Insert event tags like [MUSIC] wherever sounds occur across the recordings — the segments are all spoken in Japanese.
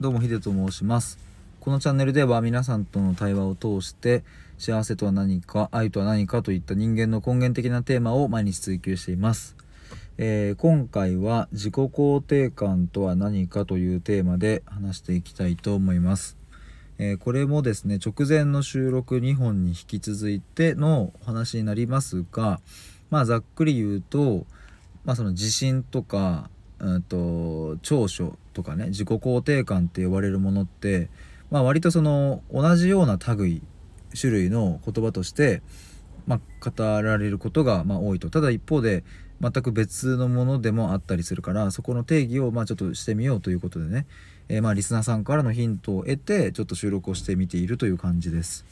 どうもヒデと申します。このチャンネルでは皆さんとの対話を通して幸せとは何か愛とは何かといった人間の根源的なテーマを毎日追求しています、えー今回は自己肯定感とは何かというテーマで話していきたいと思います。えーこれもですね直前の収録2本に引き続いてのお話になりますがまあざっくり言うと、まあ、その自信とか、うん、と長所とかね自己肯定感って呼ばれるものって、まあ、割とその同じような類種類の言葉として、まあ、語られることがま多いとただ一方で全く別のものでもあったりするからそこの定義をまちょっとしてみようということでね、えーまあリスナーさんからのヒントを得てちょっと収録をしてみているという感じです。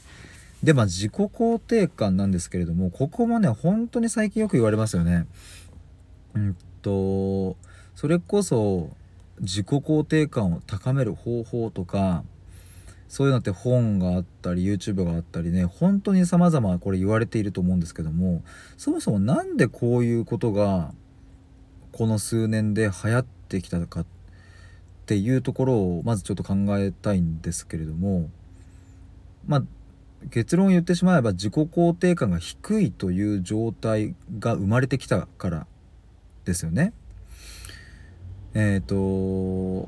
でまあ自己肯定感なんですけれどもここもね本当に最近よく言われますよね。うんとそれこそ自己肯定感を高める方法とかそういうのって本があったり YouTube があったりね本当に様々これ言われていると思うんですけどもそもそもなんでこういうことがこの数年で流行ってきたかっていうところをまずちょっと考えたいんですけれどもまあ結論を言ってしまえば自己肯定感が低いという状態が生まれてきたからですよね。えっ、と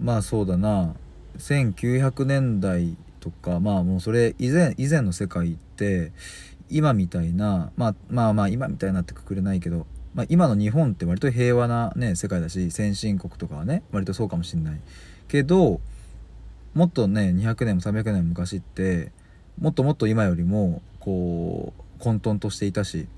まあそうだな。1900年代とかまあもうそれ以前以前の世界って今みたいな、まあ、まあまあ今みたいなってくくれないけど、まあ、今の日本って割と平和な、ね、世界だし先進国とかはね割とそうかもしんない。けどもっとね200年も300年も昔ってもっともっと今よりもこう混沌としていたし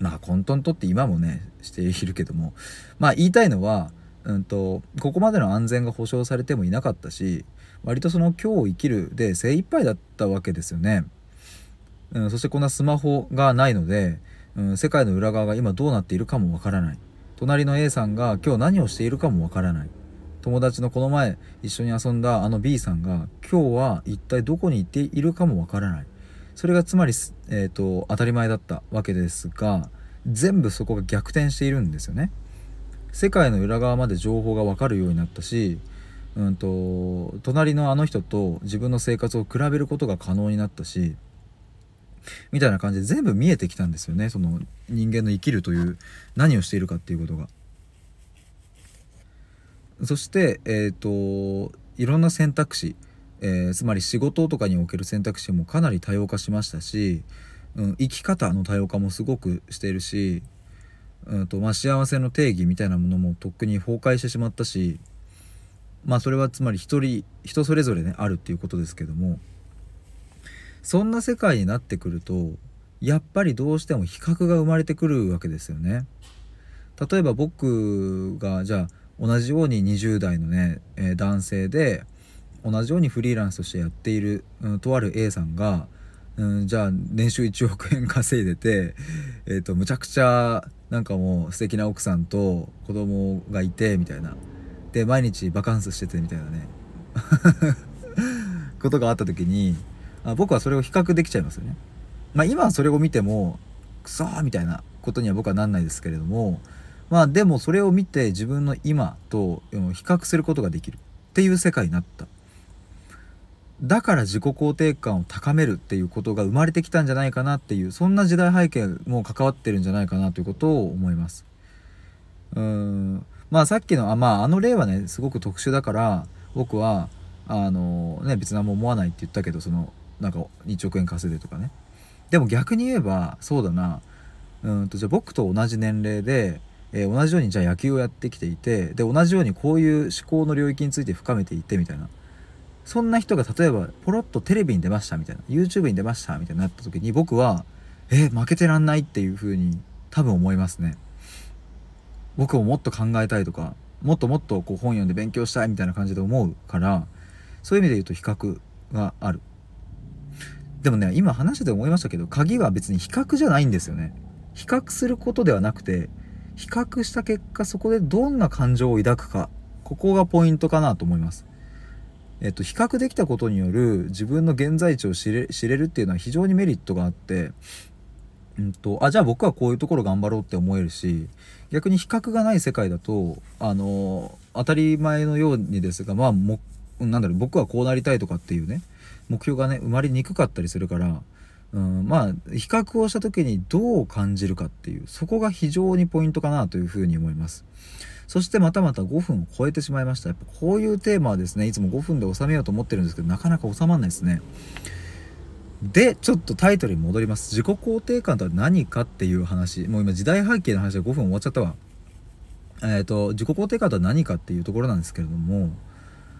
まあ混沌とって今もねしているけども。まあ言いたいのは、うん、とここまでの安全が保障されてもいなかったし割とその今日を生きるで精一杯だったわけですよね。うん、そしてこんなスマホがないので、うん、世界の裏側が今どうなっているかもわからない。隣の A さんが今日何をしているかもわからない。友達のこの前一緒に遊んだあの B さんが今日は一体どこに行っているかもわからない。それがつまり、えー、と当たり前だったわけですが全部そこが逆転しているんですよね世界の裏側まで情報がわかるようになったしうんと隣のあの人と自分の生活を比べることが可能になったしみたいな感じで全部見えてきたんですよねその人間の生きるという何をしているかっていうことが。そしてえっ、といろんな選択肢、えーつまり仕事とかにおける選択肢もかなり多様化しましたし、うん、生き方の多様化もすごくしているし、うんとまあ、幸せの定義みたいなものもとっくに崩壊してしまったしまあそれはつまり一人人それぞれねあるっていうことですけどもそんな世界になってくるとやっぱりどうしても比較が生まれてくるわけですよね。例えば僕がじゃあ同じように20代のね、えー男性で同じようにフリーランスとしてやっている、うん、とある A さんが、うん、じゃあ年収1億円稼いでて、えー、とむちゃくちゃなんかもう素敵な奥さんと子供がいてみたいなで毎日バカンスしててみたいなね [LAUGHS] ことがあった時にあ僕はそれを比較できちゃいますよね。まあ今はそれを見てもクソみたいなことには僕はなんないですけれどもまあでもそれを見て自分の今と比較することができるっていう世界になった。だから自己肯定感を高めるっていうことが生まれてきたんじゃないかなっていうそんな時代背景も関わってるんじゃないかなということを思います。うーん。まあさっきのあ,、まあ、あの例はねすごく特殊だから僕はあのね別に何も思わないって言ったけどそのなんか1億円稼いでとかね。でも逆に言えばそうだな。うんとじゃあ僕と同じ年齢で、えー同じようにじゃあ野球をやってきていてで同じようにこういう思考の領域について深めていってみたいな。そんな人が例えばポロッとテレビに出ましたみたいな YouTube に出ましたみたいになった時に僕はえ負けてらんないっていう風に多分思いますね。僕ももっと考えたいとかもっともっとこう本読んで勉強したいみたいな感じで思うからそういう意味で言うと比較がある。でもね今話してて思いましたけど鍵は別に比較じゃないんですよね。比較することではなくて比較した結果そこでどんな感情を抱くかここがポイントかなと思います。えっと、比較できたことによる自分の現在地を知れるっていうのは非常にメリットがあって、うん、とあじゃあ僕はこういうところ頑張ろうって思えるし逆に比較がない世界だとあの当たり前のようにですがまあもなんだろう僕はこうなりたいとかっていうね目標がね生まれにくかったりするからうん、まあ比較をした時にどう感じるかっていうそこが非常にポイントかなというふうに思います。そしてまたまた5分を超えてしまいました。やっぱこういうテーマはですねいつも5分で収めようと思ってるんですけどなかなか収まらないですね。でちょっとタイトルに戻ります。自己肯定感とは何かっていう話。もう今時代背景の話で5分終わっちゃったわ。えっ、ー、と自己肯定感とは何かっていうところなんですけれども、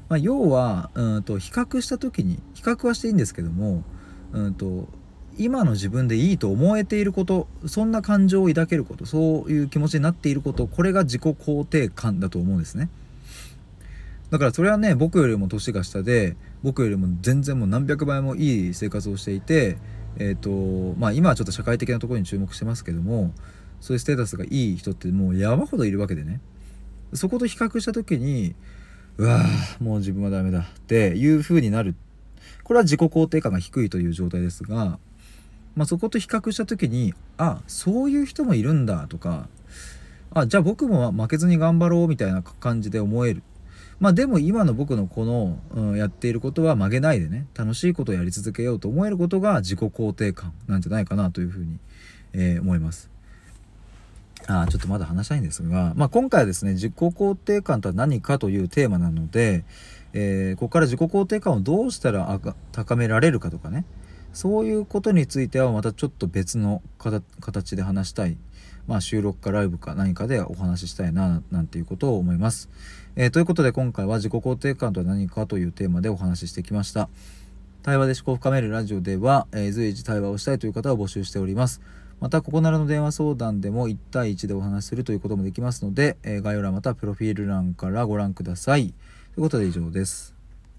まあ、要はうんと比較した時に比較はしていいんですけどもうんと今の自分でいいと思えていることそんな感情を抱けることそういう気持ちになっていることこれが自己肯定感だと思うんですね。だからそれはね僕よりも年が下で僕よりも全然もう何百倍もいい生活をしていてえっ、ー、とまあ今はちょっと社会的なところに注目してますけどもそういうステータスがいい人ってもう山ほどいるわけでね。そこと比較した時にうわーもう自分はダメだっていう風になる。これは自己肯定感が低いという状態ですがまあ、そこと比較した時にあそういう人もいるんだとかあじゃあ僕も負けずに頑張ろうみたいな感じで思えるまあでも今の僕のこの、うん、やっていることは曲げないでね楽しいことをやり続けようと思えることが自己肯定感なんじゃないかなというふうに、えー、思います。あちょっとまだ話したいんですが、まあ、今回はですね自己肯定感とは何かというテーマなので、えー、ここから自己肯定感をどうしたら高められるかとかねそういうことについてはまたちょっと別の形で話したい、まあ、収録かライブか何かでお話ししたいななんていうことを思います。えー、ということで今回は自己肯定感とは何かというテーマでお話ししてきました。対話で思考を深めるラジオでは、えー、随時対話をしたいという方を募集しております。また、ここならの電話相談でも1対1でお話しするということもできますので、え、概要欄またプロフィール欄からご覧ください。ということで以上です。